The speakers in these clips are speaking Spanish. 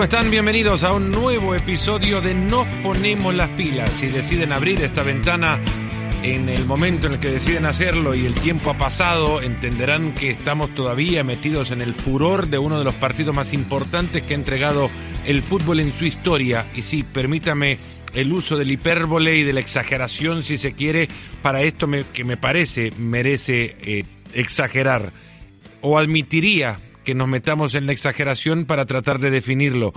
¿cómo están? Bienvenidos a un nuevo episodio de Nos Ponemos las Pilas. Si deciden abrir esta ventana en el momento en el que deciden hacerlo y el tiempo ha pasado, entenderán que estamos todavía metidos en el furor de uno de los partidos más importantes que ha entregado el fútbol en su historia. Y sí, permítame el uso del hipérbole y de la exageración, si se quiere, para esto que me parece merece eh, exagerar. O admitiría nos metamos en la exageración para tratar de definirlo.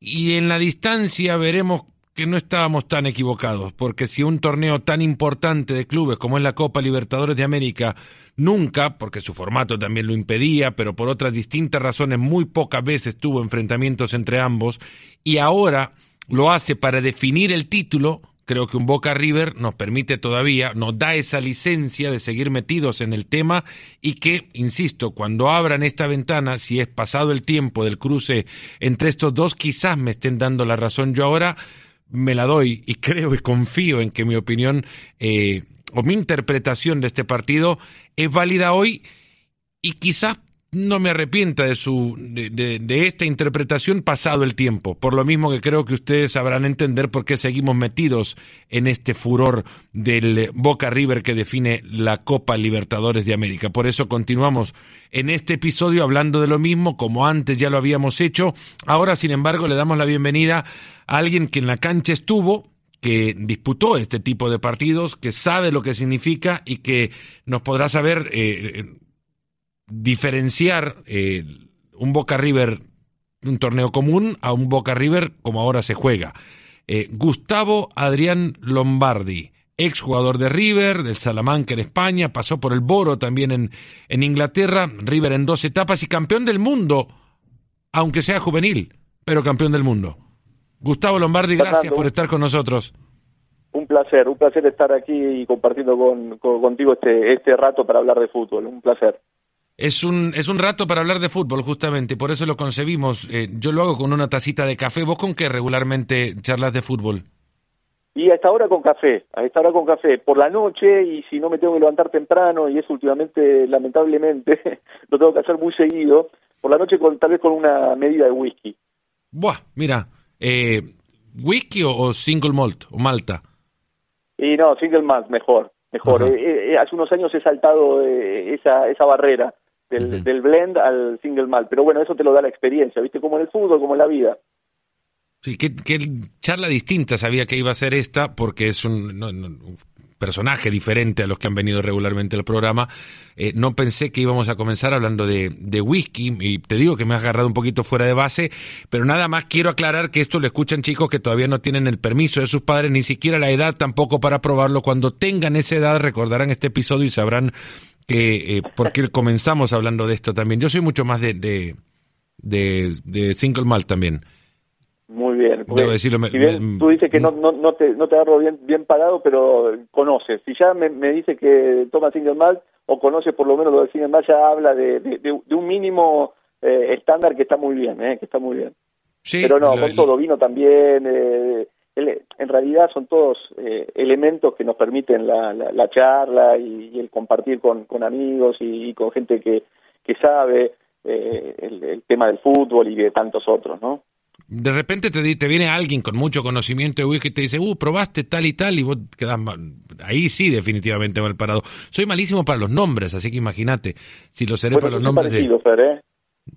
Y en la distancia veremos que no estábamos tan equivocados, porque si un torneo tan importante de clubes como es la Copa Libertadores de América nunca, porque su formato también lo impedía, pero por otras distintas razones muy pocas veces tuvo enfrentamientos entre ambos, y ahora lo hace para definir el título, creo que un Boca River nos permite todavía, nos da esa licencia de seguir metidos en el tema y que, insisto, cuando abran esta ventana, si es pasado el tiempo del cruce entre estos dos, quizás me estén dando la razón. Yo ahora me la doy y creo y confío en que mi opinión eh, o mi interpretación de este partido es válida hoy y quizás no me arrepienta de su de, esta interpretación pasado el tiempo, por lo mismo que creo que ustedes sabrán entender por qué seguimos metidos en este furor del Boca River que define la Copa Libertadores de América. Por eso continuamos en este episodio hablando de lo mismo, como antes ya lo habíamos hecho. Ahora, sin embargo, le damos la bienvenida a alguien que en la cancha estuvo, que disputó este tipo de partidos, que sabe lo que significa y que nos podrá saber eh, diferenciar eh, un Boca River, un torneo común, a un Boca River como ahora se juega. Eh, Gustavo Adrián Lombardi, ex jugador de River, del Salamanca en España, pasó por el Boro también en, en Inglaterra, River en dos etapas y campeón del mundo, aunque sea juvenil, pero campeón del mundo. Gustavo Lombardi, gracias por estar con nosotros. Un placer, un placer estar aquí y compartiendo con, contigo este, este rato para hablar de fútbol, un placer. Es un, es un rato para hablar de fútbol, justamente, por eso lo concebimos. Eh, yo lo hago con una tacita de café. ¿Vos con qué regularmente charlas de fútbol? Y a esta hora con café, a esta hora con café. Por la noche, y si no me tengo que levantar temprano, y eso últimamente, lamentablemente, lo tengo que hacer muy seguido, por la noche con, tal vez con una medida de whisky. Buah, mira, eh, ¿whisky o, single malt, o malta? Y no, single malt, mejor, mejor. Eh, hace unos años he saltado esa, esa barrera del, blend al single malt. Pero bueno, eso te lo da la experiencia, ¿viste? Como en el fútbol, como en la vida. Sí, qué, charla distinta sabía que iba a ser esta, porque es un, personaje diferente a los que han venido regularmente al programa. Eh, no pensé que íbamos a comenzar hablando de, de, whisky, y te digo que me has agarrado un poquito fuera de base, pero nada más quiero aclarar que esto lo escuchan chicos que todavía no tienen el permiso de sus padres, ni siquiera la edad tampoco para probarlo. Cuando tengan esa edad recordarán este episodio y sabrán que eh, porque comenzamos hablando de esto también. Yo soy mucho más de, de, de, single malt también. Muy bien. Debo decirlo. tú dices que no, no, no, te, no te agarro bien, bien parado, pero conoces. Si ya me, me dice que toma single malt o conoce por lo menos lo del single malt, ya habla de, de, un mínimo eh, estándar que está muy bien, eh, que está muy bien. Sí, pero no, con todo vino también. Eh, en realidad son todos eh, elementos que nos permiten la, la, charla y, el compartir con, con amigos y, con gente que, que sabe eh, el, tema del fútbol y de tantos otros, ¿no? De repente te, te viene alguien con mucho conocimiento de whisky y te dice, uh, probaste tal y tal, y vos quedás ahí sí definitivamente mal parado. Soy malísimo para los nombres, así que imagínate, si lo seré para los nombres parecido, de... ¿eh?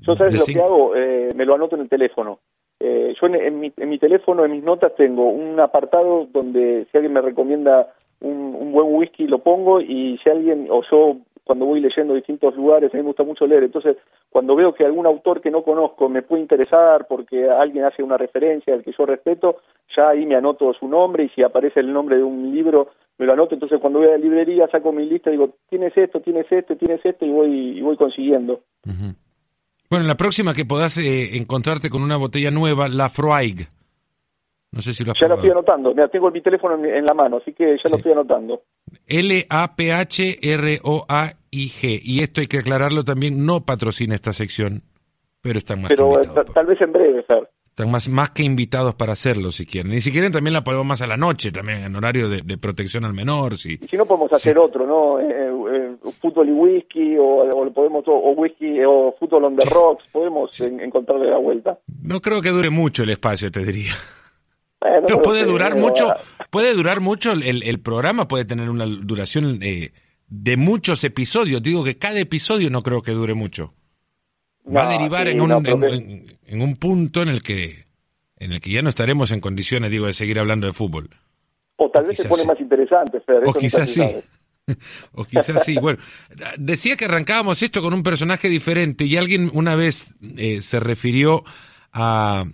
Yo sabes lo que hago, eh, me lo anoto en el teléfono. Eh, yo en, mi, en mi teléfono, en mis notas, tengo un apartado donde si alguien me recomienda un, buen whisky lo pongo y si alguien, o yo cuando voy leyendo distintos lugares, a mí me gusta mucho leer, entonces cuando veo que algún autor que no conozco me puede interesar porque alguien hace una referencia al que yo respeto, ya ahí me anoto su nombre y si aparece el nombre de un libro me lo anoto, entonces cuando voy a la librería saco mi lista y digo, tienes esto, tienes esto, tienes esto y voy, y voy consiguiendo. Bueno, la próxima que puedas eh, encontrarte con una botella nueva, la Froig. No sé si lo has Ya la estoy anotando. Mira, tengo mi teléfono en, la mano, así que ya lo estoy anotando. L-A-P-H-R-O-A-I-G. Y esto hay que aclararlo también, no patrocina esta sección, pero está más Pero tal vez en breve, Fer. Están más, más que invitados para hacerlo, si quieren. Y si quieren, también la ponemos más a la noche, también en horario de, protección al menor. Si, si no, podemos hacer otro, ¿no? Eh, eh, fútbol y whisky, o, podemos, o whisky, o fútbol on the rocks, podemos encontrarle la vuelta. No creo que dure mucho el espacio, te diría. Pero puede durar mucho, puede durar mucho el, el, programa, puede tener una duración eh, de muchos episodios. Digo que cada episodio no creo que dure mucho. Va a derivar en, un, en, un punto en el que en el que ya no estaremos en condiciones, digo, de seguir hablando de fútbol. O tal vez se pone más interesante, O quizás sí. o quizás sí. Bueno, decía que arrancábamos esto con un personaje diferente y alguien una vez eh, se refirió a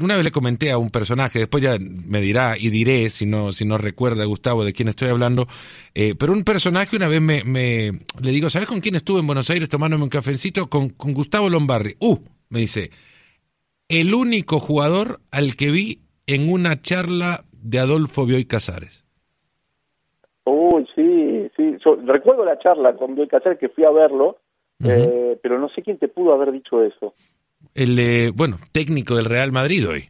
una vez le comenté a un personaje, después ya me dirá y diré si no, si no recuerda Gustavo de quién estoy hablando, eh, pero un personaje una vez me, me, le digo, ¿sabes con quién estuve en Buenos Aires tomándome un cafecito? Con, con Gustavo Lombardi. Uh, me dice, el único jugador al que vi en una charla de Adolfo Bioy Casares. Uy, sí, sí, recuerdo la charla con Bioy Casares que fui a verlo, eh, pero no sé quién te pudo haber dicho eso el, eh, bueno, técnico del Real Madrid hoy.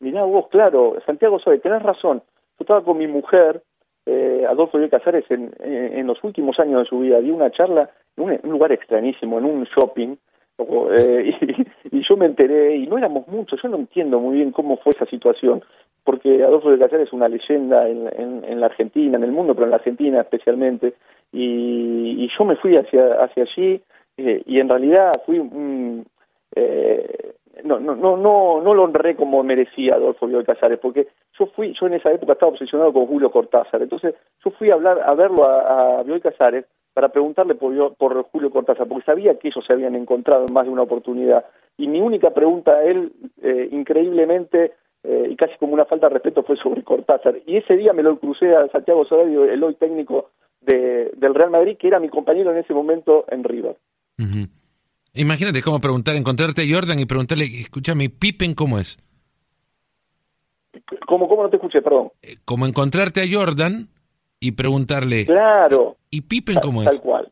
Mirá vos, claro, Santiago Soy, tenés razón. Yo estaba con mi mujer, eh, Adolfo de Casares, en, en, los últimos años de su vida, di una charla en un, lugar extrañísimo, en un shopping, eh, y, yo me enteré, y no éramos muchos, yo no entiendo muy bien cómo fue esa situación, porque Adolfo de Casares es una leyenda en, en, la Argentina, en el mundo, pero en la Argentina especialmente, y, y yo me fui hacia, hacia allí, eh, y en realidad fui un, eh, no, no, no, no, no lo honré como merecía Adolfo Bioy Casares, porque yo fui, yo en esa época estaba obsesionado con Julio Cortázar, entonces yo fui a hablar, a verlo a, a Bioy Casares para preguntarle por, por Julio Cortázar, porque sabía que ellos se habían encontrado en más de una oportunidad, y mi única pregunta a él, eh, increíblemente, eh, y casi como una falta de respeto, fue sobre Cortázar, y ese día me lo crucé a Santiago Soradio, el hoy técnico de, del Real Madrid, que era mi compañero en ese momento en River. Imagínate cómo preguntar, encontrarte a Jordan y preguntarle, escúchame, Pippen, ¿cómo es? ¿Cómo, cómo no te escuché, perdón? Eh, como encontrarte a Jordan y preguntarle. Claro. ¿Y Pippen cómo es? Tal cual.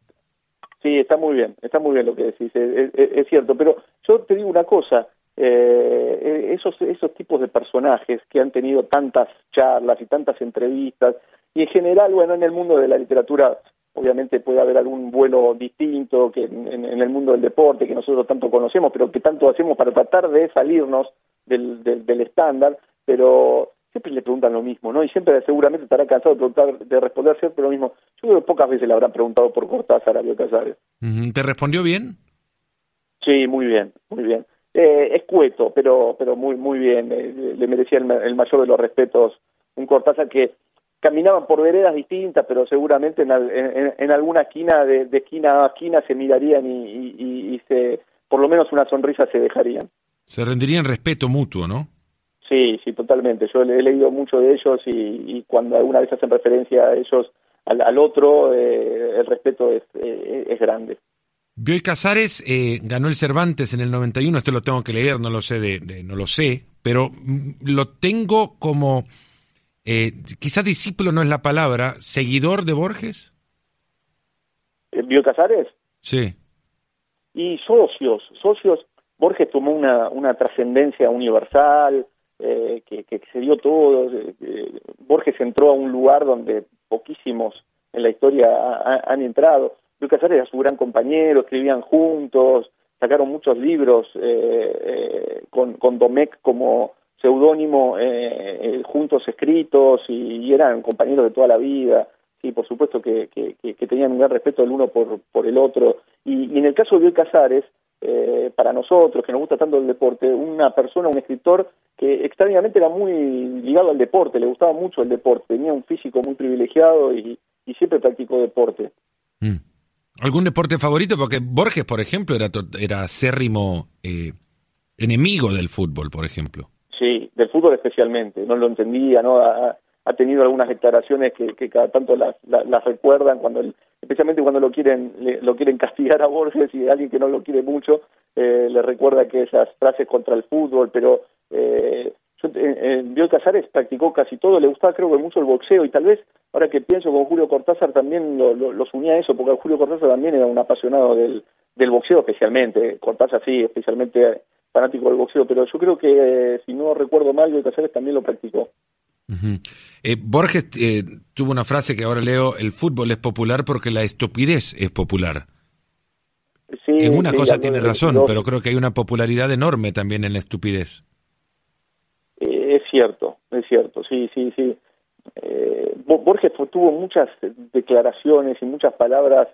Sí, está muy bien, está muy bien lo que decís, es, cierto. Pero yo te digo una cosa, eh, esos, esos tipos de personajes que han tenido tantas charlas y tantas entrevistas, y en general, bueno, en el mundo de la literatura obviamente puede haber algún vuelo distinto que en, el mundo del deporte que nosotros tanto conocemos, pero que tanto hacemos para tratar de salirnos del, del, estándar, pero siempre le preguntan lo mismo, ¿no? Y siempre seguramente estará cansado de, preguntar, de responder siempre lo mismo. Yo creo que pocas veces le habrán preguntado por Cortázar a Casares. ¿Te respondió bien? Sí, muy bien, muy bien. Eh, escueto, pero pero muy muy bien. Eh, le merecía el, el mayor de los respetos un Cortázar que caminaban por veredas distintas, pero seguramente en, en, alguna esquina de, esquina a esquina se mirarían y, y, se, por lo menos una sonrisa se dejarían. Se rendirían respeto mutuo, ¿no? Sí, sí, totalmente. Yo he leído mucho de ellos y, cuando alguna vez hacen referencia a ellos, al, otro, eh, el respeto es, eh, es grande. Bioy Casares eh, ganó el Cervantes en el 91, esto lo tengo que leer, no lo sé, de, no lo sé, pero mm, lo tengo como eh, quizás discípulo no es la palabra, seguidor de Borges. ¿Bio Casares? Sí. Y socios, socios. Borges tomó una, una trascendencia universal, eh, que, que, se dio todo. Eh, Borges entró a un lugar donde poquísimos en la historia han entrado. Bio Casares era su gran compañero, escribían juntos, sacaron muchos libros eh, con, con Domecq como seudónimo eh, eh, juntos escritos y, eran compañeros de toda la vida, sí, por supuesto que, que, tenían un gran respeto el uno por, por el otro. Y, en el caso de Bioy Casares, eh, para nosotros, que nos gusta tanto el deporte, una persona, un escritor que extrañamente era muy ligado al deporte, le gustaba mucho el deporte, tenía un físico muy privilegiado y, siempre practicó deporte. Mm. ¿Algún deporte favorito? Porque Borges, por ejemplo, era, era acérrimo enemigo del fútbol, por ejemplo. Sí, del fútbol especialmente, no lo entendía, ¿no? Ha, tenido algunas declaraciones que, cada tanto las, recuerdan, cuando especialmente cuando lo quieren lo quieren castigar a Borges y alguien que no lo quiere mucho eh, le recuerda que esas frases contra el fútbol, pero eh, yo, eh, Casares practicó casi todo, le gustaba creo que mucho el boxeo y tal vez ahora que pienso con Julio Cortázar también lo, los unía a eso, porque Julio Cortázar también era un apasionado del, del boxeo especialmente, Cortázar sí, especialmente fanático del boxeo, pero yo creo que, eh, si no recuerdo mal, Goy Casares también lo practicó. Eh, Borges eh, tuvo una frase que ahora leo, el fútbol es popular porque la estupidez es popular. Sí, en una cosa tiene razón, pero creo que hay una popularidad enorme también en la estupidez. es cierto, es cierto, sí, sí, sí. Borges tuvo muchas declaraciones y muchas palabras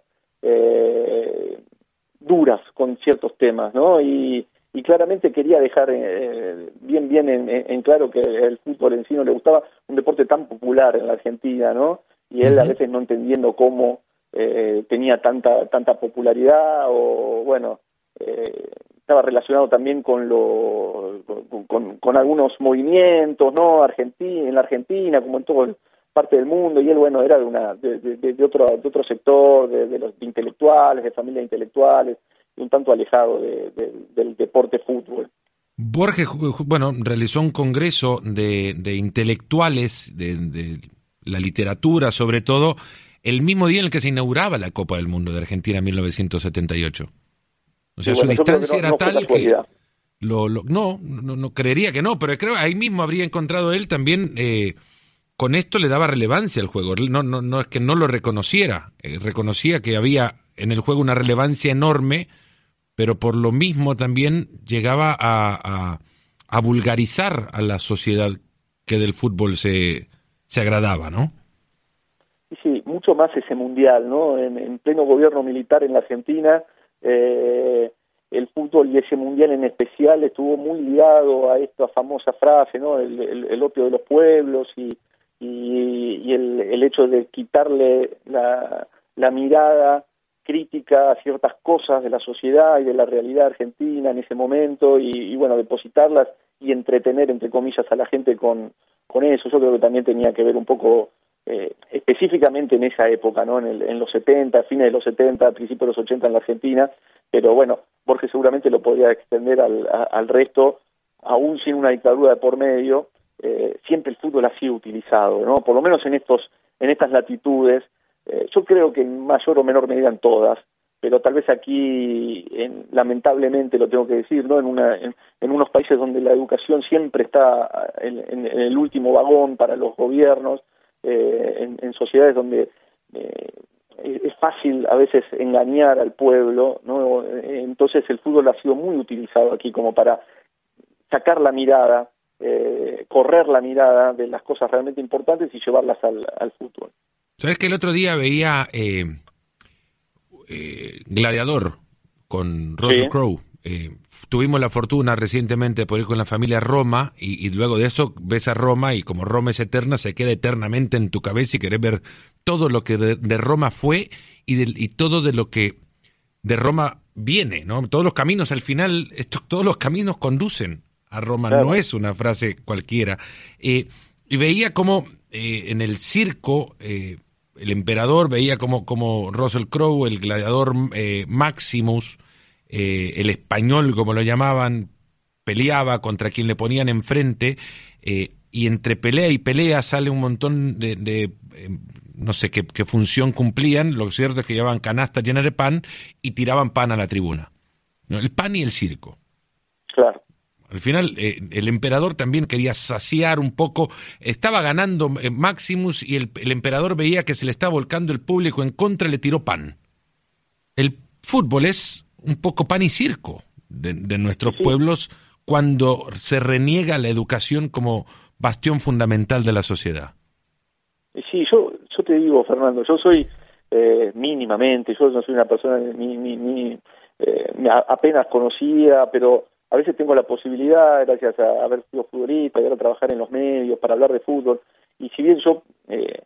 duras con ciertos temas, ¿no? Y, y claramente quería dejar eh, bien bien en, claro que el fútbol en sí no le gustaba un deporte tan popular en la Argentina no y él a veces no entendiendo cómo eh, tenía tanta tanta popularidad o bueno eh, estaba relacionado también con lo con, con, algunos movimientos no Argentina en la Argentina como en toda parte del mundo y él bueno era de una de, de, otro de otro sector de, de los intelectuales de familias intelectuales un tanto alejado del deporte fútbol. Borges, bueno, realizó un congreso de, intelectuales de, la literatura, sobre todo, el mismo día en el que se inauguraba la Copa del Mundo de Argentina en 1978. O sea, su distancia era tal que... Lo, no, no, no, creería que no, pero creo ahí mismo habría encontrado él también... Eh, con esto le daba relevancia al juego. No, no, no es que no lo reconociera, eh, reconocía que había en el juego una relevancia enorme pero por lo mismo también llegaba a, a, vulgarizar a la sociedad que del fútbol se, se agradaba, ¿no? Sí, mucho más ese mundial, ¿no? En, pleno gobierno militar en la Argentina, eh, el fútbol y ese mundial en especial estuvo muy ligado a esta famosa frase, ¿no? El, opio de los pueblos y, y, el, el, hecho de quitarle la, la mirada crítica a ciertas cosas de la sociedad y de la realidad argentina en ese momento y, bueno, depositarlas y entretener, entre comillas, a la gente con, con eso. Yo creo que también tenía que ver un poco eh, específicamente en esa época, ¿no? En, el, en los 70, fines de los 70, principios de los 80 en la Argentina, pero bueno, Borges seguramente lo podría extender al, al resto, aún sin una dictadura de por medio, eh, siempre el fútbol ha sido utilizado, ¿no? Por lo menos en estos en estas latitudes eh, yo creo que en mayor o menor medida en todas, pero tal vez aquí, en, lamentablemente lo tengo que decir, ¿no? en, una, en, unos países donde la educación siempre está en, el último vagón para los gobiernos, eh, en, sociedades donde eh, es fácil a veces engañar al pueblo, ¿no? entonces el fútbol ha sido muy utilizado aquí como para sacar la mirada, correr la mirada de las cosas realmente importantes y llevarlas al fútbol. ¿Sabes que el otro día veía eh, eh, Gladiador con Russell Crowe? Eh, tuvimos la fortuna recientemente de poder ir con la familia a Roma y, luego de eso ves a Roma y como Roma es eterna se queda eternamente en tu cabeza y querés ver todo lo que de, Roma fue y, y, todo de lo que de Roma viene, ¿no? Todos los caminos al final, todos los caminos conducen a Roma, no es una frase cualquiera. y veía como en el circo el emperador veía como, como Russell Crowe, el gladiador eh, Maximus, eh, el español como lo llamaban, peleaba contra quien le ponían enfrente eh, y entre pelea y pelea sale un montón de, no sé qué, qué, función cumplían, lo cierto es que llevaban canastas llenas de pan y tiraban pan a la tribuna. El pan y el circo. Claro. Al final, eh, el emperador también quería saciar un poco, estaba ganando eh, Maximus y el, emperador veía que se le estaba volcando el público en contra y le tiró pan. El fútbol es un poco pan y circo de, nuestros pueblos cuando se reniega la educación como bastión fundamental de la sociedad. Sí, yo, yo te digo, Fernando, yo soy eh, mínimamente, yo no soy una persona ni, ni, ni apenas conocida, pero a veces tengo la posibilidad, gracias a haber sido futbolista, y a trabajar en los medios para hablar de fútbol, y si bien yo eh,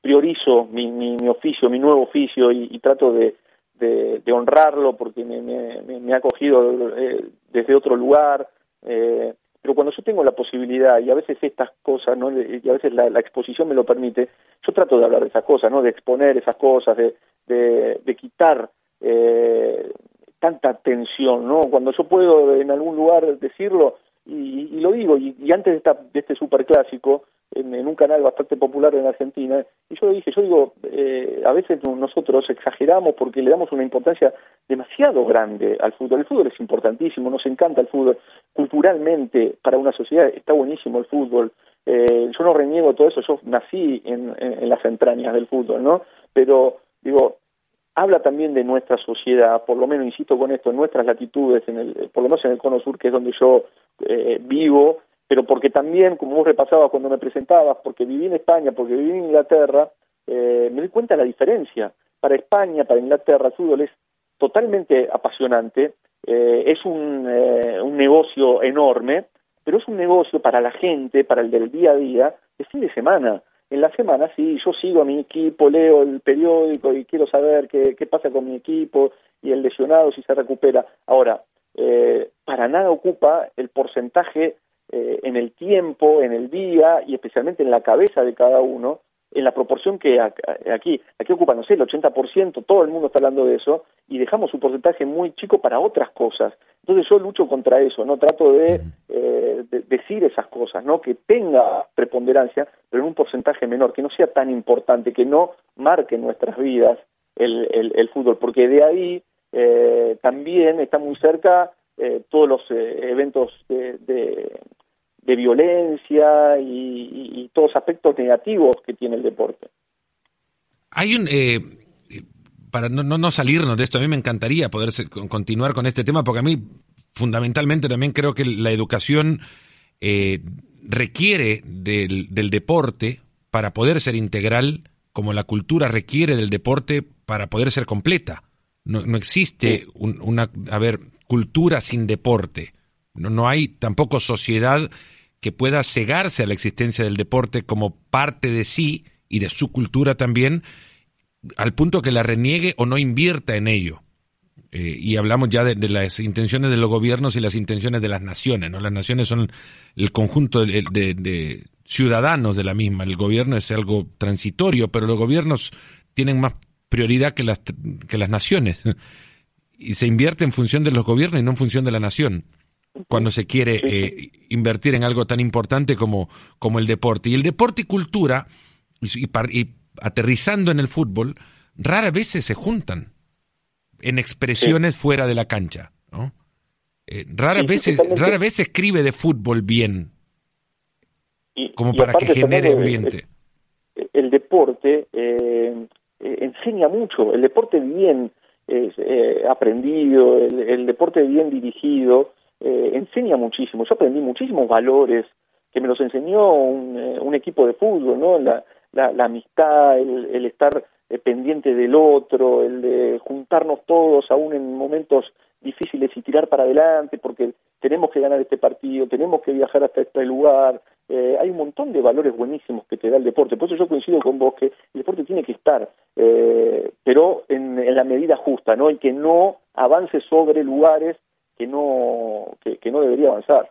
priorizo mi, mi, oficio, mi nuevo oficio, y, trato de, de, honrarlo porque me, me, ha cogido eh, desde otro lugar, eh, pero cuando yo tengo la posibilidad, y a veces estas cosas, ¿no? y a veces la, exposición me lo permite, yo trato de hablar de esas cosas, ¿no? de exponer esas cosas, de, de, de quitar eh, tanta tensión, ¿no? Cuando yo puedo en algún lugar decirlo, y, lo digo, y, antes de, esta, de este superclásico, en, un canal bastante popular en Argentina, y yo dije, yo digo, eh, a veces nosotros exageramos porque le damos una importancia demasiado grande al fútbol. El fútbol es importantísimo, nos encanta el fútbol. Culturalmente, para una sociedad está buenísimo el fútbol. Eh, yo no reniego todo eso, yo nací en, en, las entrañas del fútbol, ¿no? Pero, digo, habla también de nuestra sociedad, por lo menos, insisto con esto, en nuestras latitudes, en el, por lo menos en el cono sur, que es donde yo eh, vivo, pero porque también, como vos repasabas cuando me presentabas, porque viví en España, porque viví en Inglaterra, eh, me di cuenta de la diferencia. Para España, para Inglaterra, el es totalmente apasionante, eh, es un, eh, un negocio enorme, pero es un negocio para la gente, para el del día a día, de fin de semana. En la semana, sí, yo sigo a mi equipo, leo el periódico y quiero saber qué, qué pasa con mi equipo y el lesionado si se recupera. Ahora, eh, para nada ocupa el porcentaje eh, en el tiempo, en el día y especialmente en la cabeza de cada uno, en la proporción que aquí, aquí ocupa, no sé, el 80%, todo el mundo está hablando de eso, y dejamos un porcentaje muy chico para otras cosas. Entonces yo lucho contra eso, ¿no? Trato de, eh, decir esas cosas, ¿no? Que tenga preponderancia, pero en un porcentaje menor, que no sea tan importante, que no marque nuestras vidas el, el, fútbol, porque de ahí eh, también está muy cerca eh, todos los eh, eventos de, de, violencia y, todos los aspectos negativos que tiene el deporte. Hay un... Eh, para no, no, salirnos de esto, a mí me encantaría poder continuar con este tema, porque a mí fundamentalmente también creo que la educación requiere del, del deporte para poder ser integral, como la cultura requiere del deporte para poder ser completa. No, no existe una, a ver, cultura sin deporte. No, no hay tampoco sociedad que pueda cegarse a la existencia del deporte como parte de sí y de su cultura también, al punto que la reniegue o no invierta en ello. Eh, y hablamos ya de, las intenciones de los gobiernos y las intenciones de las naciones. ¿no? Las naciones son el conjunto de, de, ciudadanos de la misma. El gobierno es algo transitorio, pero los gobiernos tienen más prioridad que las, que las naciones. Y se invierte en función de los gobiernos y no en función de la nación cuando se quiere eh, invertir en algo tan importante como, como el deporte. Y el deporte y cultura, y, aterrizando en el fútbol, rara vez se juntan en expresiones fuera de la cancha. ¿no? Eh, rara, vez, rara vez se escribe de fútbol bien, como para que genere ambiente. El, deporte eh, eh, enseña mucho. El deporte bien eh, aprendido, el, deporte bien dirigido, eh, enseña muchísimo. Yo aprendí muchísimos valores que me los enseñó un, eh, equipo de fútbol, ¿no? La, la, amistad, el, el estar pendiente del otro, el de juntarnos todos aún en momentos difíciles y tirar para adelante porque tenemos que ganar este partido, tenemos que viajar hasta este lugar, eh, hay un montón de valores buenísimos que te da el deporte. Por eso yo coincido con vos que el deporte tiene que estar, eh, pero en, la medida justa, ¿no? Y que no avance sobre lugares que no, que, no debería avanzar.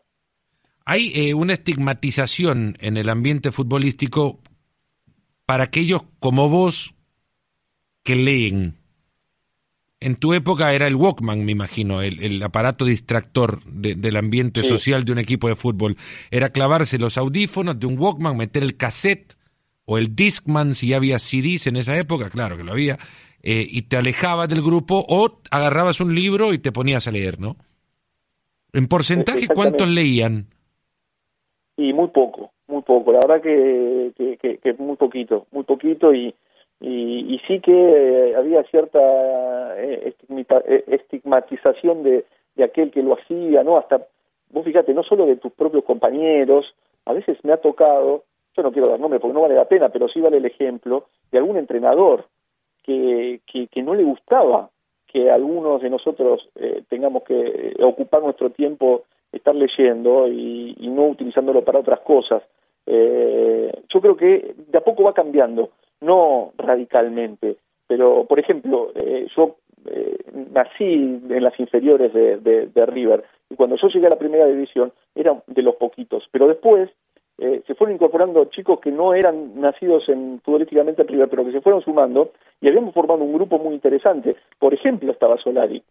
Hay eh, una estigmatización en el ambiente futbolístico para aquellos como vos que leen, en tu época era el Walkman, me imagino, el, aparato distractor del ambiente social de un equipo de fútbol. Era clavarse los audífonos de un Walkman, meter el cassette o el Discman, si ya había CDs en esa época, claro que lo había, eh, y te alejabas del grupo o agarrabas un libro y te ponías a leer, ¿no? En porcentaje, ¿cuántos leían? Y muy poco, muy poco. La verdad que, que, que muy poquito, muy poquito y y, sí que eh, había cierta eh, eh, estigmatización de, de, aquel que lo hacía, ¿no? Hasta, vos fíjate, no solo de tus propios compañeros, a veces me ha tocado, yo no quiero dar nombre porque no vale la pena, pero sí vale el ejemplo de algún entrenador que, que, que no le gustaba que algunos de nosotros tengamos que ocupar nuestro tiempo estar leyendo y, y no utilizándolo para otras cosas. yo creo que de a poco va cambiando no radicalmente, pero por ejemplo, eh, yo eh, nací en las inferiores de, de, River y cuando yo llegué a la primera división era de los poquitos, pero después eh, se fueron incorporando chicos que no eran nacidos en futbolísticamente en River, pero que se fueron sumando y habíamos formado un grupo muy interesante. Por ejemplo, estaba Solari,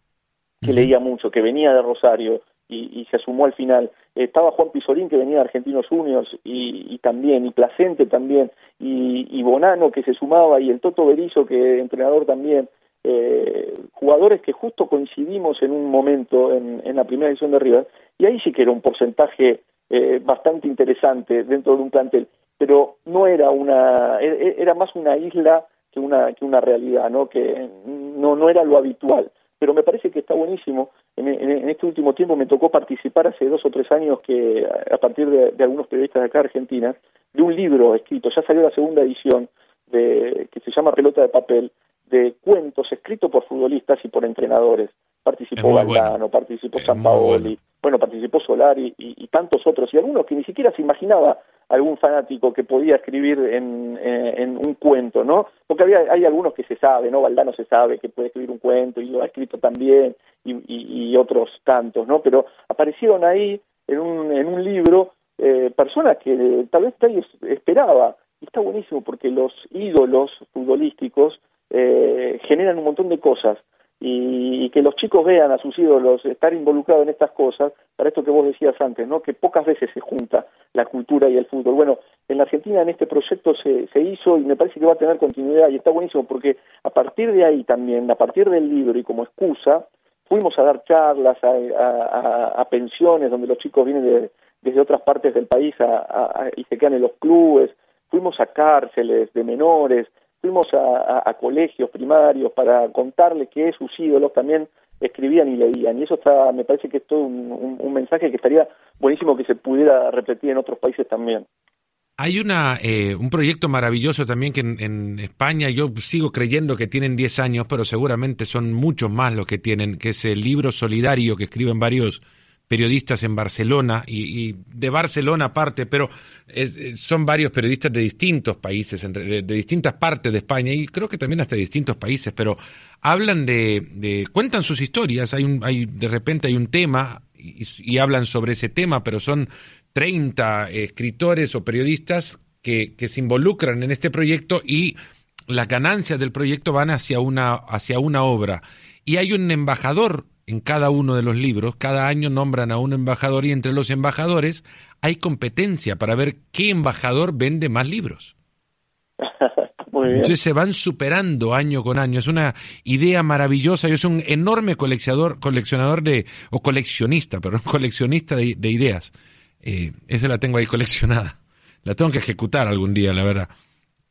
que leía mucho, que venía de Rosario y, se sumó al final. Estaba Juan Pizorín, que venía de Argentinos Juniors, y, también, y Placente también, y, Bonano, que se sumaba, y el Toto Berizo, que entrenador también. Eh, jugadores que justo coincidimos en un momento en, la primera edición de River, y ahí sí que era un porcentaje eh, bastante interesante dentro de un plantel, pero no era una, e, e, era más una isla que una, que una realidad, ¿no? que no, no era lo habitual pero me parece que está buenísimo. En, este último tiempo me tocó participar hace dos o tres años que a partir de, algunos periodistas de acá Argentina de un libro escrito, ya salió la segunda edición de que se llama Pelota de papel de cuentos escritos por futbolistas y por entrenadores. Participó Valdano, participó San Paoli, bueno. participó Solari y, tantos otros, y algunos que ni siquiera se imaginaba algún fanático que podía escribir en, en, un cuento, ¿no? Porque había, hay algunos que se sabe, ¿no? Valdano se sabe que puede escribir un cuento y lo ha escrito también, y, y, otros tantos, ¿no? Pero aparecieron ahí en un, en un libro eh, personas que tal vez nadie esperaba. Y está buenísimo porque los ídolos futbolísticos eh, generan un montón de cosas y, que los chicos vean a sus ídolos estar involucrados en estas cosas, para esto que vos decías antes, ¿no? que pocas veces se junta la cultura y el fútbol. Bueno, en la Argentina en este proyecto se, se hizo y me parece que va a tener continuidad y está buenísimo porque a partir de ahí también, a partir del libro y como excusa, fuimos a dar charlas a, pensiones donde los chicos vienen desde otras partes del país y se quedan en los clubes, fuimos a cárceles de menores, fuimos a, colegios primarios para contarles que sus ídolos también escribían y leían. Y eso está, me parece que es todo un, mensaje que estaría buenísimo que se pudiera repetir en otros países también. Hay una, eh, un proyecto maravilloso también que en, España yo sigo creyendo que tienen 10 años, pero seguramente son muchos más los que tienen, que es libro solidario que escriben varios periodistas en Barcelona y, de Barcelona aparte, pero son varios periodistas de distintos países, de, distintas partes de España y creo que también hasta de distintos países, pero hablan de, cuentan sus historias, hay un, hay, de repente hay un tema y, hablan sobre ese tema, pero son 30 escritores o periodistas que, que se involucran en este proyecto y las ganancias del proyecto van hacia una, hacia una obra. Y hay un embajador en cada uno de los libros, cada año nombran a un embajador y entre los embajadores hay competencia para ver qué embajador vende más libros. Entonces se van superando año con año. Es una idea maravillosa. Yo soy un enorme coleccionador, coleccionador de, o coleccionista, pero coleccionista de, ideas. Eh, esa la tengo ahí coleccionada. La tengo que ejecutar algún día, la verdad.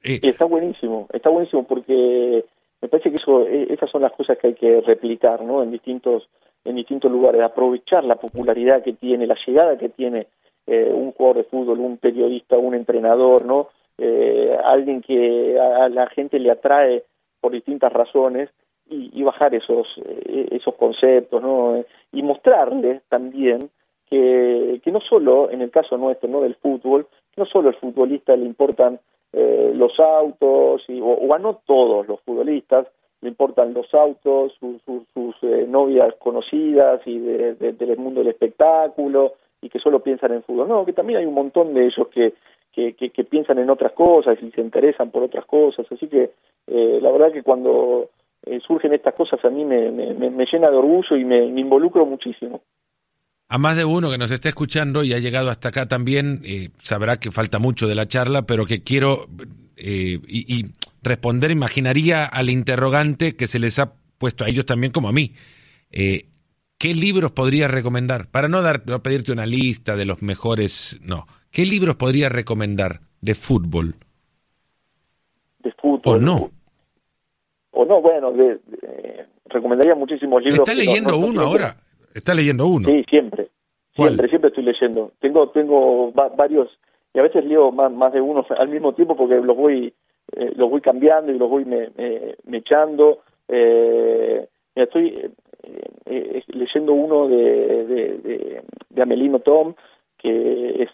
Eh, está buenísimo, está buenísimo porque me parece que eso, e, esas son las cosas que hay que replicar, ¿no? En distintos, en distintos lugares, aprovechar la popularidad que tiene, la llegada que tiene eh, un jugador de fútbol, un periodista, un entrenador, ¿no? Eh, alguien que a, la gente le atrae por distintas razones y, bajar esos, eh, esos conceptos, ¿no? Y mostrarles también que, que no solo, en el caso nuestro, ¿no? Del fútbol, no solo al futbolista le importan eh, los autos, y, o, a no todos los futbolistas, le importan los autos, sus, eh, novias conocidas y del mundo del espectáculo y que solo piensan en fútbol. No, que también hay un montón de ellos que, que, que, piensan en otras cosas y se interesan por otras cosas. Así que eh, la verdad que cuando surgen estas cosas a mí me, me, llena de orgullo y me involucro muchísimo. A más de uno que nos está escuchando y ha llegado hasta acá también, eh, sabrá que falta mucho de la charla, pero que quiero eh, y, responder, imaginaría al interrogante que se les ha puesto a ellos también como a mí. Eh, ¿Qué libros podrías recomendar? Para no, dar, no pedirte una lista de los mejores, no. ¿Qué libros podrías recomendar de fútbol? De fútbol. ¿O no? O no, bueno, recomendaría muchísimos libros. ¿Está leyendo uno ahora? ¿Está leyendo uno? Sí, siempre. Siempre, siempre estoy leyendo. Tengo tengo varios, y a veces leo más, más de uno al mismo tiempo porque los voy eh, los voy cambiando y los voy me, me, echando. Eh, estoy eh, eh, leyendo uno de, de, de, Amelino Tom, que es,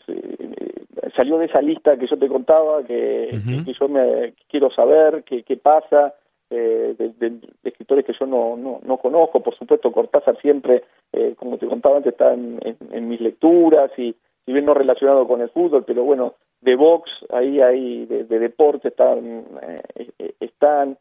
salió de esa lista que yo te contaba, que, que yo me quiero saber qué pasa, eh, de, escritores que yo no, no, no, conozco. Por supuesto, Cortázar siempre, eh, como te contaba antes, está en, en, mis lecturas y, bien no relacionado con el fútbol, pero bueno, de box, ahí hay, de, deporte están, eh, están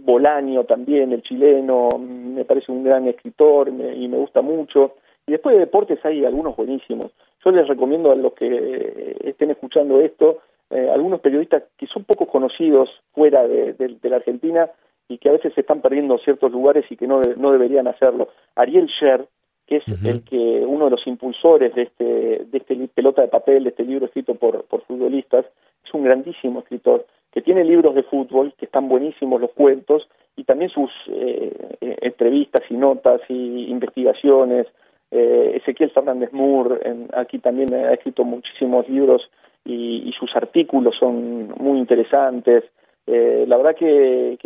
Bolaño también, el chileno, me parece un gran escritor y me gusta mucho. Y después de deportes hay algunos buenísimos. Yo les recomiendo a los que estén escuchando esto, eh, algunos periodistas que son poco conocidos fuera de, la Argentina y que a veces se están perdiendo ciertos lugares y que no, no deberían hacerlo. Ariel Sher, que es el que uno de los impulsores de este, de este pelota de papel, de este libro escrito por, por futbolistas, es un grandísimo escritor que tiene libros de fútbol, que están buenísimos los cuentos, y también sus eh, eh, entrevistas y notas y investigaciones. Eh, Ezequiel Fernández Moore aquí también ha escrito muchísimos libros y, sus artículos son muy interesantes. la verdad que,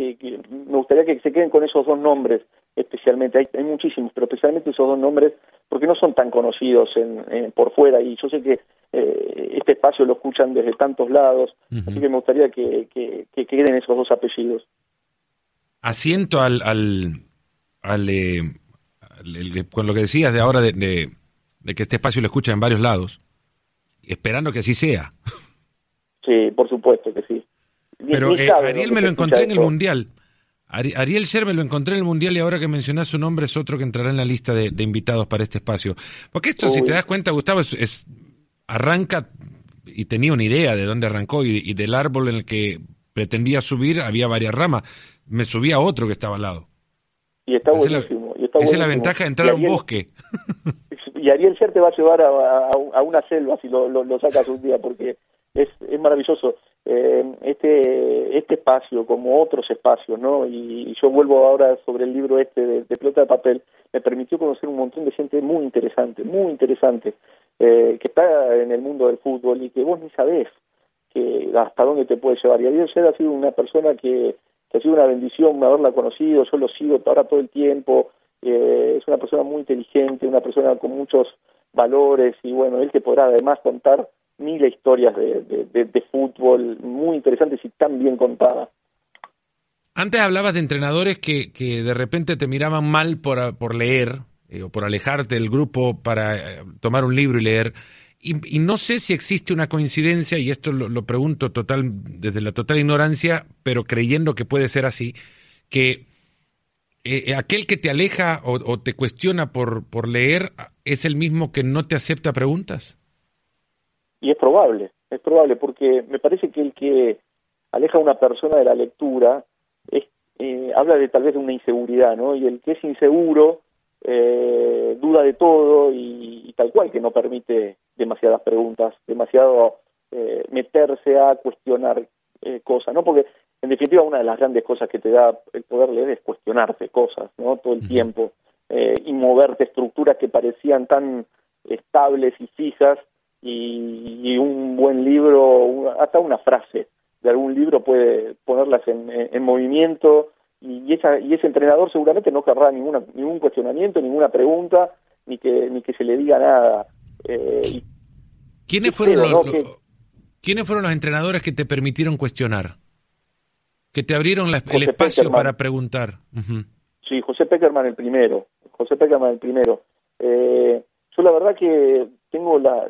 me gustaría que se queden con esos dos nombres especialmente, hay, hay, muchísimos, pero especialmente esos dos nombres, porque no son tan conocidos en, por fuera y yo sé que eh, este espacio lo escuchan desde tantos lados, así que me gustaría que, que, queden esos dos apellidos. Asiento al, al, al, eh, con lo que decías de ahora de, de, que este espacio lo escucha en varios lados, esperando que así sea. Sí, por supuesto que sí. Pero eh, Ariel me lo encontré en el Mundial. Ariel Ser me lo encontré en el Mundial y ahora que mencionás su nombre es otro que entrará en la lista de, invitados para este espacio. Porque esto, si te das cuenta, Gustavo, es, arranca, y tenía una idea de dónde arrancó y, del árbol en el que pretendía subir había varias ramas. Me subía a otro que estaba al lado. Y está buenísimo. Esa es la ventaja de entrar a un bosque. Y Ariel Ser te va a llevar a, una selva si lo, lo, sacas un día, porque es, es maravilloso eh, este este espacio como otros espacios no y, yo vuelvo ahora sobre el libro este de, pelota de papel me permitió conocer un montón de gente muy interesante muy interesante eh, que está en el mundo del fútbol y que vos ni sabés que hasta dónde te puede llevar. Y Ariel Sher ha sido una persona que, ha sido una bendición haberla conocido yo lo sigo ahora todo el tiempo eh, es una persona muy inteligente una persona con muchos valores y bueno él te podrá además contar mil historias de, fútbol muy interesantes y tan bien contadas. Antes hablabas de entrenadores que, que de repente te miraban mal por, por leer eh, o por alejarte del grupo para eh, tomar un libro y leer. Y, no sé si existe una coincidencia, y esto lo, pregunto total, desde la total ignorancia, pero creyendo que puede ser así, que eh, aquel que te aleja o, o, te cuestiona por, por leer es el mismo que no te acepta preguntas. Y es probable, es probable, porque me parece que el que aleja a una persona de la lectura es, eh, habla de tal vez de una inseguridad, ¿no? Y el que es inseguro eh, duda de todo y, tal cual, que no permite demasiadas preguntas, demasiado eh, meterse a cuestionar cosas, ¿no? Porque en definitiva una de las grandes cosas que te da el poder leer es cuestionarte cosas, ¿no? Todo el tiempo y moverte estructuras que parecían tan estables y fijas y, un buen libro, hasta una frase de algún libro puede ponerlas en, movimiento y, esa, y ese entrenador seguramente no querrá ninguna, ningún cuestionamiento, ninguna pregunta, ni que, ni que se le diga nada. Eh, ¿Quiénes, fueron los, ¿Quiénes fueron los entrenadores que te permitieron cuestionar? Que te abrieron el espacio para preguntar. Sí, José Peckerman el primero. José Peckerman el primero. Eh, yo la verdad que tengo la,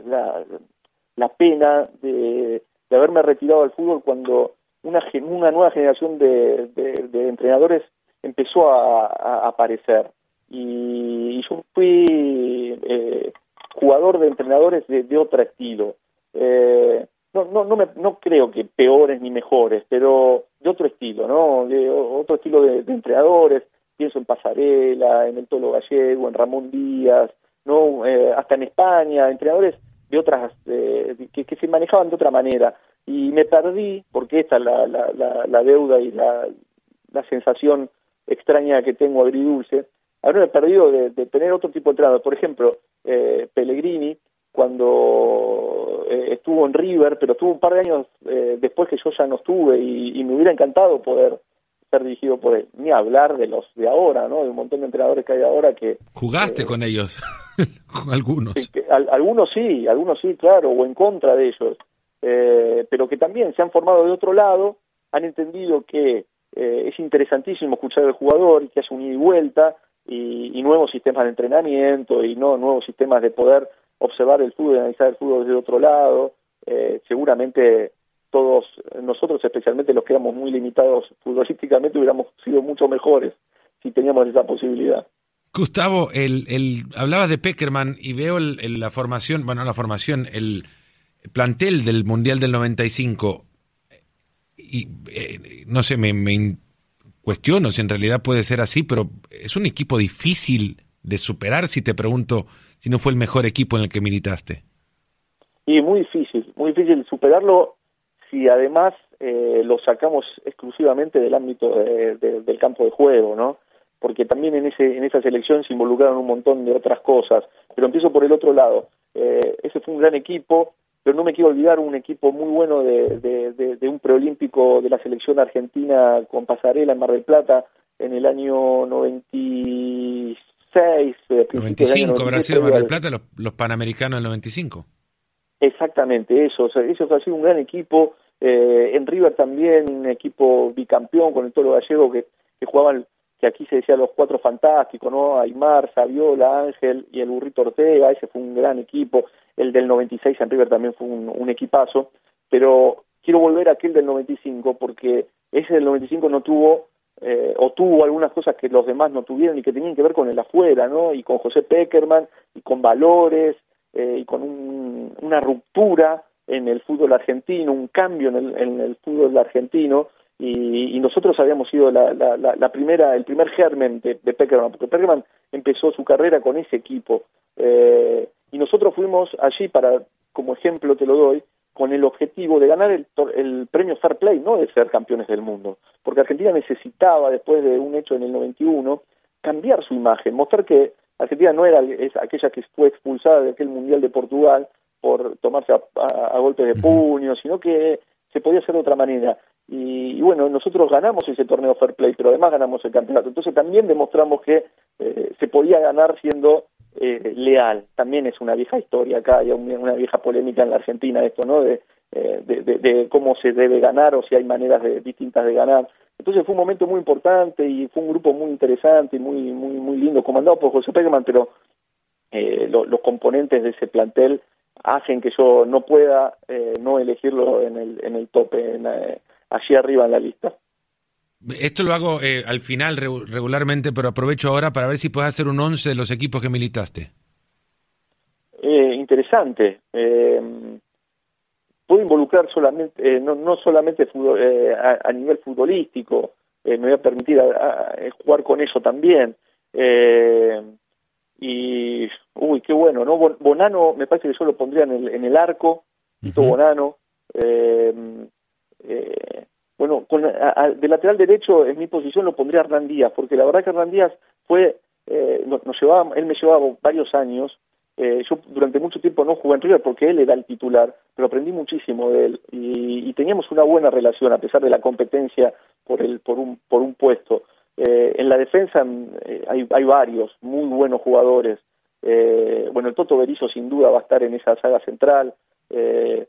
la, pena de, haberme retirado del fútbol cuando una, una nueva generación de, de, entrenadores empezó a, aparecer. Y, yo fui eh, jugador de entrenadores de, de otro estilo. Eh, no, no, no, me, no creo que peores ni mejores, pero de otro estilo, ¿no? De otro estilo de, entrenadores. Pienso en Pasarela, en el Tolo Gallego, en Ramón Díaz, no eh, hasta en España, entrenadores de otras eh, que, se manejaban de otra manera y me perdí porque esta es la, la, la, deuda y la, la sensación extraña que tengo agridulce haberme perdido de, tener otro tipo de entrenador por ejemplo eh, Pellegrini cuando estuvo en River pero estuvo un par de años después que yo ya no estuve y me hubiera encantado poder ser dirigido por él. Ni hablar de los de ahora, ¿no? De un montón de entrenadores que hay ahora que... ¿Jugaste eh, con ellos? con algunos. algunos sí, algunos sí, claro, o en contra de ellos. Eh, pero que también se han formado de otro lado, han entendido que eh, es interesantísimo escuchar al jugador y que hace un ida y vuelta y, nuevos sistemas de entrenamiento y no nuevos sistemas de poder observar el fútbol y analizar el fútbol desde otro lado. seguramente todos nosotros, especialmente los que éramos muy limitados futbolísticamente, hubiéramos sido mucho mejores si teníamos esa posibilidad. Gustavo, el, hablabas de Peckerman y veo la formación, bueno, la formación, el plantel del Mundial del 95. Y eh, no sé, me cuestiono si en realidad puede ser así, pero es un equipo difícil de superar si te pregunto si no fue el mejor equipo en el que militaste. Y muy difícil, muy difícil superarlo si además eh, lo sacamos exclusivamente del ámbito del campo de juego, ¿no? Porque también en ese en esa selección se involucraron un montón de otras cosas. Pero empiezo por el otro lado. Eh, ese fue un gran equipo, pero no me quiero olvidar un equipo muy bueno de, de, de, un preolímpico de la selección argentina con pasarela en Mar del Plata en el año 96. 95 habrá sido Mar del Plata, los, los Panamericanos del 95. Exactamente, eso. O sea, ellos han sido un gran equipo. Eh, en River también, un equipo bicampeón con el Toro Gallego que, que jugaban, que aquí se decía los cuatro fantásticos, ¿no? Aymar, Saviola, Ángel y el Burrito Ortega. Ese fue un gran equipo. El del 96 en River también fue un, un equipazo. Pero quiero volver a aquel del 95 porque ese del 95 no tuvo eh, o tuvo algunas cosas que los demás no tuvieron y que tenían que ver con el afuera, ¿no? Y con José Peckerman y con valores eh, y con una ruptura en el fútbol argentino, un cambio en el, en el fútbol argentino, y, y, nosotros habíamos sido la, la, la, primera, el primer germen de, de, Peckerman, porque Peckerman empezó su carrera con ese equipo, eh, y nosotros fuimos allí para, como ejemplo te lo doy, con el objetivo de ganar el, el premio Fair Play, no de ser campeones del mundo, porque Argentina necesitaba, después de un hecho en el 91, cambiar su imagen, mostrar que Argentina no era es aquella que fue expulsada de aquel Mundial de Portugal por tomarse a, golpes de puño, sino que se podía hacer de otra manera. Y, bueno, nosotros ganamos ese torneo Fair Play, pero además ganamos el campeonato. Entonces también demostramos que eh, se podía ganar siendo eh, leal. También es una vieja historia acá, hay una vieja polémica en la Argentina esto, ¿no? De, eh, de, de, de, cómo se debe ganar o si hay maneras de, distintas de ganar. Entonces fue un momento muy importante y fue un grupo muy interesante y muy muy muy lindo, comandado por José Pegman, pero eh, lo, los componentes de ese plantel hacen que yo no pueda no elegirlo en el, en el tope, en, allí arriba en la lista. Esto lo hago eh, al final regularmente, pero aprovecho ahora para ver si puedes hacer un once de los equipos que militaste. Eh, interesante. Eh, puedo involucrar solamente, eh, no, no, solamente fútbol, eh, a, a, nivel futbolístico, me voy a permitir a, a, jugar con eso también. y, uy, qué bueno, ¿no? Bonano, me parece que yo lo pondría en el, en el arco, uh -huh. Bonano. Bueno, con, de lateral derecho en mi posición lo pondría Hernán Díaz, porque la verdad que Hernán Díaz fue, nos, nos llevaba, él me llevaba varios años eh, yo durante mucho tiempo no jugué en River porque él era el titular, pero aprendí muchísimo de él y, y teníamos una buena relación a pesar de la competencia por, el, por, un, por un puesto. Eh, en la defensa eh, hay, hay varios muy buenos jugadores. Eh, bueno, el Toto Berizzo sin duda va a estar en esa saga central. Eh,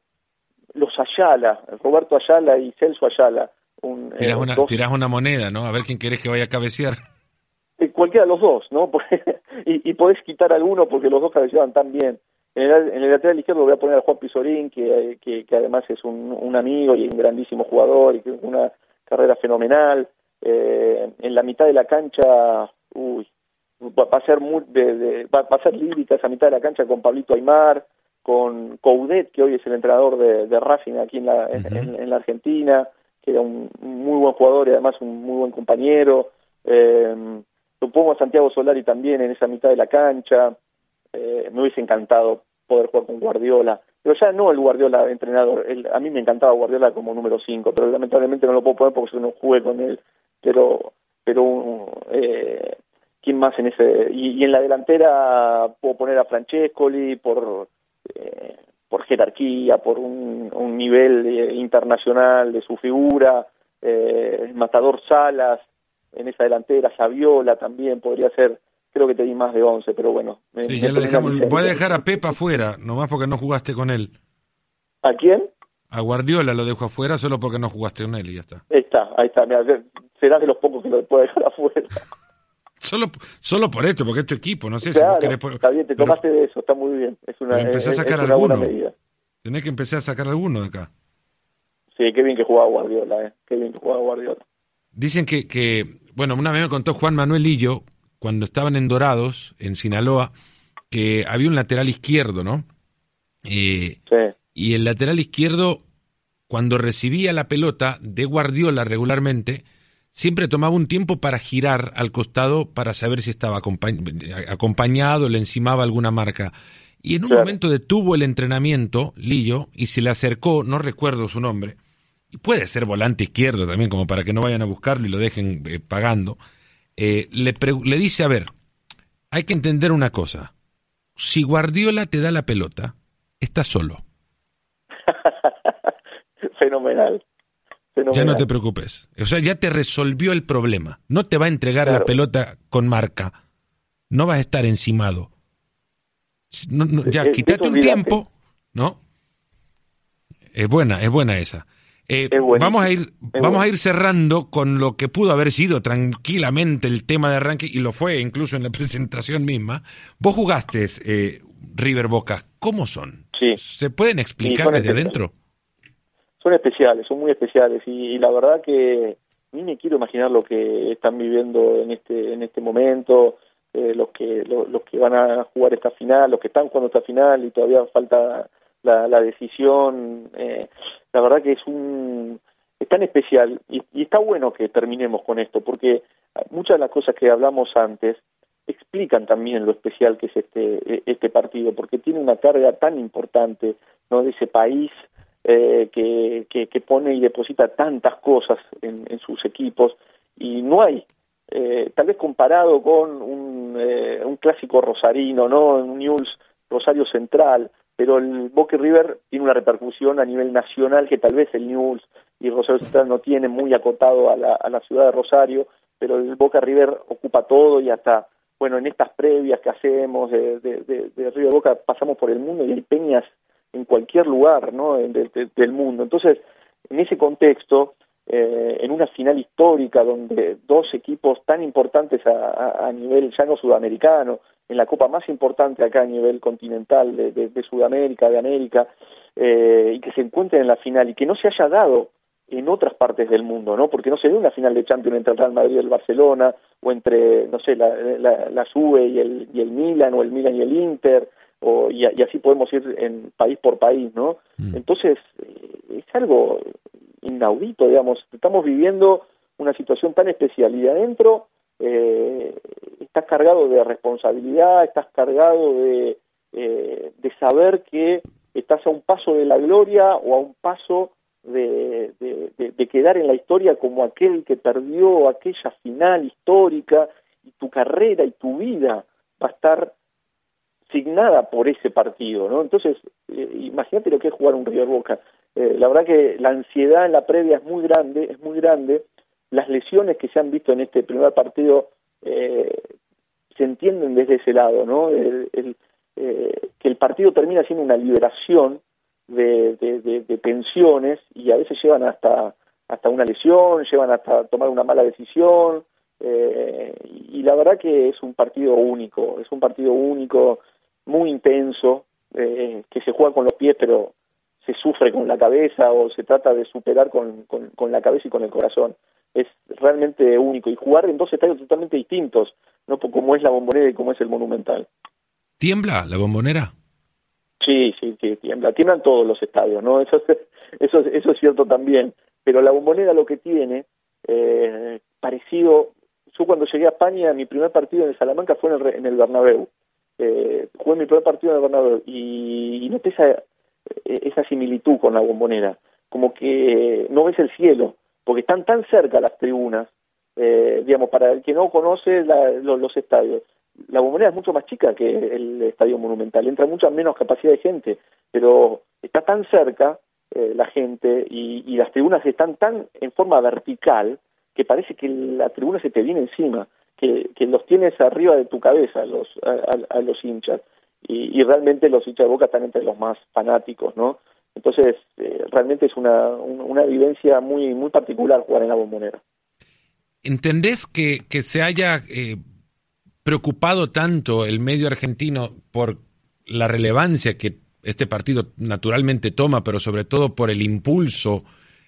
los Ayala, Roberto Ayala y Celso Ayala. Un, tirás, una, dos... tirás una moneda, ¿no? A ver quién querés que vaya a cabecear. cualquiera de los dos, ¿no? y, y podés quitar alguno porque los dos cabeceaban tan bien. En el, en el lateral izquierdo voy a poner a Juan Pizorín, que, que, que además es un, un, amigo y un grandísimo jugador y que una carrera fenomenal. Eh, en la mitad de la cancha, uy, va, va a ser muy, de, de, va, va, a ser lírica esa mitad de la cancha con Pablito Aymar, con Coudet, que hoy es el entrenador de, de Racing aquí en la, uh -huh. en, en, la Argentina, que era un, muy buen jugador y además un muy buen compañero. Eh, Supongo a Santiago Solari también en esa mitad de la cancha. Eh, me hubiese encantado poder jugar con Guardiola. Pero ya no el Guardiola entrenador. El, a mí me encantaba Guardiola como número 5, pero lamentablemente no lo puedo poner porque yo no jugué con él. Pero, pero eh, ¿quién más en ese? Y, y, en la delantera puedo poner a Francescoli por, eh, por jerarquía, por un, un nivel eh, internacional de su figura. Eh, Matador Salas, en esa delantera, Saviola también podría ser, creo que te di más de 11, pero bueno. Me, sí, ya lo dejamos. Voy a dejar a Pepa afuera, nomás porque no jugaste con él. ¿A quién? A Guardiola lo dejo afuera solo porque no jugaste con él y ya está. Está, ahí está. Mira, serás de los pocos que lo puedo dejar afuera. Solo, solo por esto, porque es tu equipo, no sé claro, si querés... Está bien, te tomaste de eso, está muy bien. Es una, empecé a sacar es alguno. Tenés que empezar a sacar alguno de acá. Sí, qué bien que jugaba Guardiola, ¿eh? Qué bien que jugaba Guardiola. Dicen que, que, bueno, una vez me contó Juan Manuel Lillo, cuando estaban en Dorados, en Sinaloa, que había un lateral izquierdo, ¿no? sí. Y el lateral izquierdo, cuando recibía la pelota de Guardiola regularmente, siempre tomaba un tiempo para girar al costado para saber si estaba acompañado, le encimaba alguna marca. Y en un momento detuvo el entrenamiento, Lillo, y se le acercó, no recuerdo su nombre, y puede ser volante izquierdo también, como para que no vayan a buscarlo y lo dejen eh, pagando, eh, le, le dice, a ver, hay que entender una cosa, si Guardiola te da la pelota, estás solo. Fenomenal. Ya no te preocupes. O sea, ya te resolvió el problema. No te va a entregar la pelota con marca. No vas a estar encimado. ya, quítate un tiempo, ¿no? Es buena, es buena esa. Eh, vamos a ir, vamos a ir cerrando con lo que pudo haber sido tranquilamente el tema de arranque y lo fue incluso en la presentación misma. Vos jugaste eh, River Boca. ¿Cómo son? ¿Se pueden explicar desde adentro? Son especiales, son muy especiales y, la verdad que ni me quiero imaginar lo que están viviendo en este en este momento, eh, los que los que van a jugar esta final, los que están jugando esta final y todavía falta la, decisión. Eh, la verdad que es un es tan especial y, y está bueno que terminemos con esto porque muchas de las cosas que hablamos antes explican también lo especial que es este este partido porque tiene una carga tan importante no de ese país eh, que, que, pone y deposita tantas cosas en, sus equipos y no hay, eh, tal vez comparado con un, eh, un clásico rosarino, ¿no? Un News Rosario Central, pero el Boca River tiene una repercusión a nivel nacional que tal vez el News y Rosario Central no tienen muy acotado a la, a la ciudad de Rosario, pero el Boca River ocupa todo y hasta, bueno, en estas previas que hacemos de, de, de River Boca pasamos por el mundo y hay peñas en cualquier lugar ¿no? del mundo. Entonces, en ese contexto, eh, en una final histórica donde dos equipos tan importantes a, a, nivel ya no sudamericano, en la copa más importante acá a nivel continental de, de, Sudamérica, de América, eh, y que se encuentren en la final y que no se haya dado en otras partes del mundo, ¿no? Porque no se dio una final de Champions entre el Real Madrid y el Barcelona, o entre, no sé, la, la, la y el, y el Milan, o el Milan y el Inter, y, así podemos ir en país por país, ¿no? Mm. Entonces, eh, es algo inaudito, digamos, estamos viviendo una situación tan especial y de adentro eh, estás cargado de responsabilidad, estás cargado de, eh, de saber que estás a un paso de la gloria o a un paso de, de, de, quedar en la historia como aquel que perdió aquella final histórica y tu carrera y tu vida va a estar signada por ese partido, ¿no? Entonces, eh, imagínate lo que es jugar un River Boca. Eh, la verdad que la ansiedad en la previa es muy grande, es muy grande. Las lesiones que se han visto en este primer partido eh, se entienden desde ese lado, ¿no? El, que el partido termina siendo una liberación de, de, tensiones y a veces llevan hasta hasta una lesión, llevan hasta tomar una mala decisión, y la verdad que es un partido único, es un partido único, muy intenso, eh, que se juega con los pies, pero se sufre con la cabeza o se trata de superar con, con, la cabeza y con el corazón. Es realmente único. Y jugar en dos estadios totalmente distintos, no como es la bombonera y como es el monumental. ¿Tiembla la bombonera? Sí, sí, sí, tiembla. Tiemblan todos los estadios, ¿no? Eso, eso, eso es cierto también. Pero la bombonera lo que tiene, eh, parecido... Yo cuando llegué a España, mi primer partido en Salamanca fue en el, en el Bernabéu eh, jugué mi primer partido en el Bernabéu y, noté esa, esa similitud con la bombonera, como que no ves el cielo, porque están tan cerca las tribunas, eh, digamos, para el que no conoce los, estadios, la bombonera es mucho más chica que el estadio monumental, entra mucha menos capacidad de gente, pero está tan cerca eh, la gente y, y las tribunas están tan en forma vertical que parece que la tribuna se te viene encima que, los tienes arriba de tu cabeza a los, a, los hinchas. Y, realmente los hinchas de Boca están entre los más fanáticos, ¿no? Entonces, eh, realmente es una, una vivencia muy, muy particular jugar en la bombonera. ¿Entendés que, que se haya eh, preocupado tanto el medio argentino por la relevancia que este partido naturalmente toma, pero sobre todo por el impulso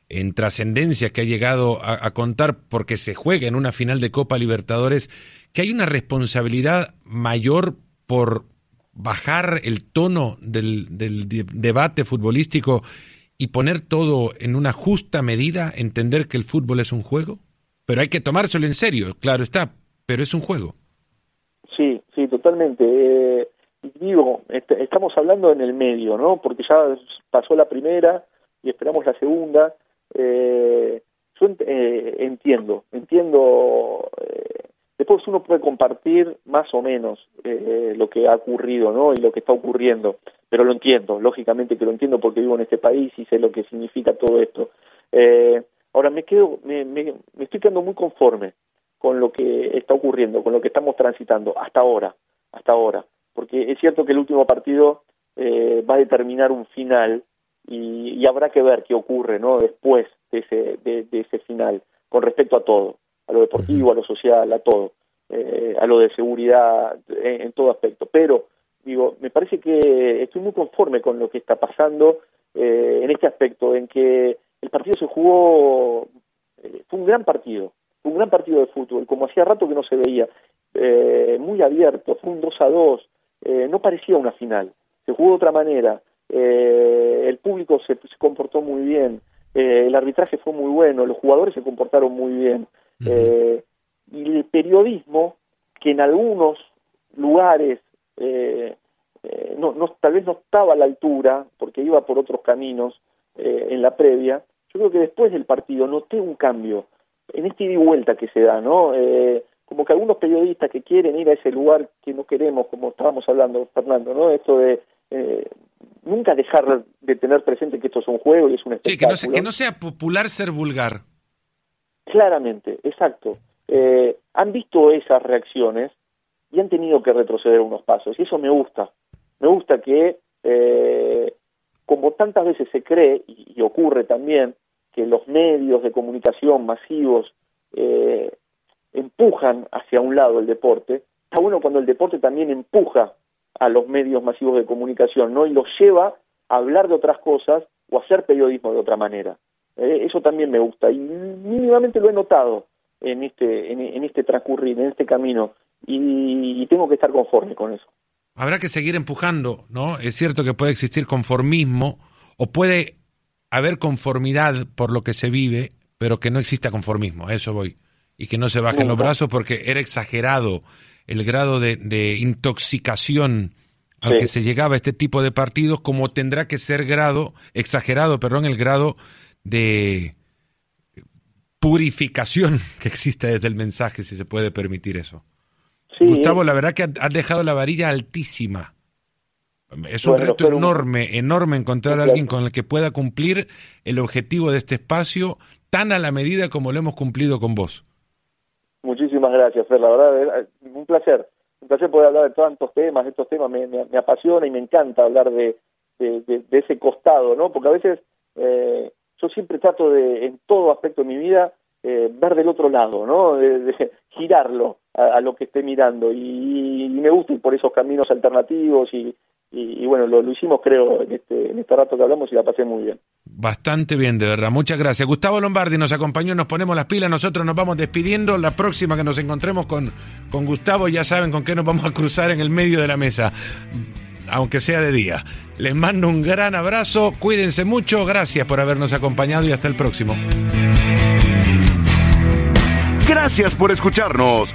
en trascendencia que ha llegado a, contar porque se juega en una final de Copa Libertadores, que hay una responsabilidad mayor por bajar el tono del, debate futbolístico y poner todo en una justa medida, entender que el fútbol es un juego? Pero hay que tomárselo en serio, claro está, pero es un juego. Sí, sí, totalmente. Eh, digo, estamos hablando en el medio, ¿no? Porque ya pasó la primera y esperamos la segunda eh, yo eh, entiendo, entiendo, eh, después uno puede compartir más o menos eh, lo que ha ocurrido, ¿no? Y lo que está ocurriendo, pero lo entiendo, lógicamente que lo entiendo porque vivo en este país y sé lo que significa todo esto. Eh, ahora me quedo, me, me, me estoy quedando muy conforme con lo que está ocurriendo, con lo que estamos transitando hasta ahora, hasta ahora, porque es cierto que el último partido eh, va a determinar un final y, habrá que ver qué ocurre no después de ese, de, ese final con respecto a todo, a lo deportivo, a lo social, a todo, eh, a lo de seguridad, en, todo aspecto. Pero, digo, me parece que estoy muy conforme con lo que está pasando eh, en este aspecto, en que el partido se jugó, eh, fue un gran partido, fue un gran partido de fútbol, como hacía rato que no se veía, muy abierto, fue un 2 a 2, no parecía una final, se jugó de otra manera, eh, el público se, comportó muy bien, eh, el arbitraje fue muy bueno, los jugadores se comportaron muy bien. eh, y el periodismo, que en algunos lugares eh, eh, no, no, tal vez no estaba a la altura, porque iba por otros caminos eh, en la previa, yo creo que después del partido noté un cambio en este ida y vuelta que se da, ¿no? Como que algunos periodistas que quieren ir a ese lugar que no queremos, como estábamos hablando, Fernando, ¿no? Esto de eh, nunca dejar de tener presente que esto es un juego y es un espectáculo. Sí, que no, sea, popular ser vulgar. Claramente, exacto. Eh, han visto esas reacciones y han tenido que retroceder unos pasos y eso me gusta. Me gusta que, eh, como tantas veces se cree, y, ocurre también, que los medios de comunicación masivos eh, empujan hacia un lado el deporte, está bueno cuando el deporte también empuja a los medios masivos de comunicación, ¿no? Y los lleva a hablar de otras cosas o a hacer periodismo de otra manera. Eh, eso también me gusta y mínimamente lo he notado en este en, este transcurrir, en este camino y, tengo que estar conforme con eso. Habrá que seguir empujando, ¿no? Es cierto que puede existir conformismo o puede haber conformidad por lo que se vive, pero que no exista conformismo, a eso voy. Y que no se bajen los brazos porque era exagerado el grado de, intoxicación al que se llegaba a este tipo de partidos, como tendrá que ser grado, exagerado, perdón, el grado de purificación que existe desde el mensaje, si se puede permitir eso. Gustavo, la verdad que has dejado la varilla altísima. Es un reto enorme, enorme encontrar a alguien con el que pueda cumplir el objetivo de este espacio tan a la medida como lo hemos cumplido con vos. Muchísimas gracias, Fer. La verdad, un placer. Un placer poder hablar de tantos temas. Estos temas me, me, apasiona y me encanta hablar de, de, ese costado, ¿no? Porque a veces eh, yo siempre trato de, en todo aspecto de mi vida, eh, ver del otro lado, ¿no? De, girarlo a, lo que esté mirando. Y, y, me gusta ir por esos caminos alternativos y, y, bueno, lo, hicimos creo en este, en este rato que hablamos y la pasé muy bien. Bastante bien, de verdad. Muchas gracias. Gustavo Lombardi nos acompañó, nos ponemos las pilas, nosotros nos vamos despidiendo. La próxima que nos encontremos con, con Gustavo, ya saben con qué nos vamos a cruzar en el medio de la mesa, aunque sea de día. Les mando un gran abrazo, cuídense mucho, gracias por habernos acompañado y hasta el próximo. Gracias por escucharnos.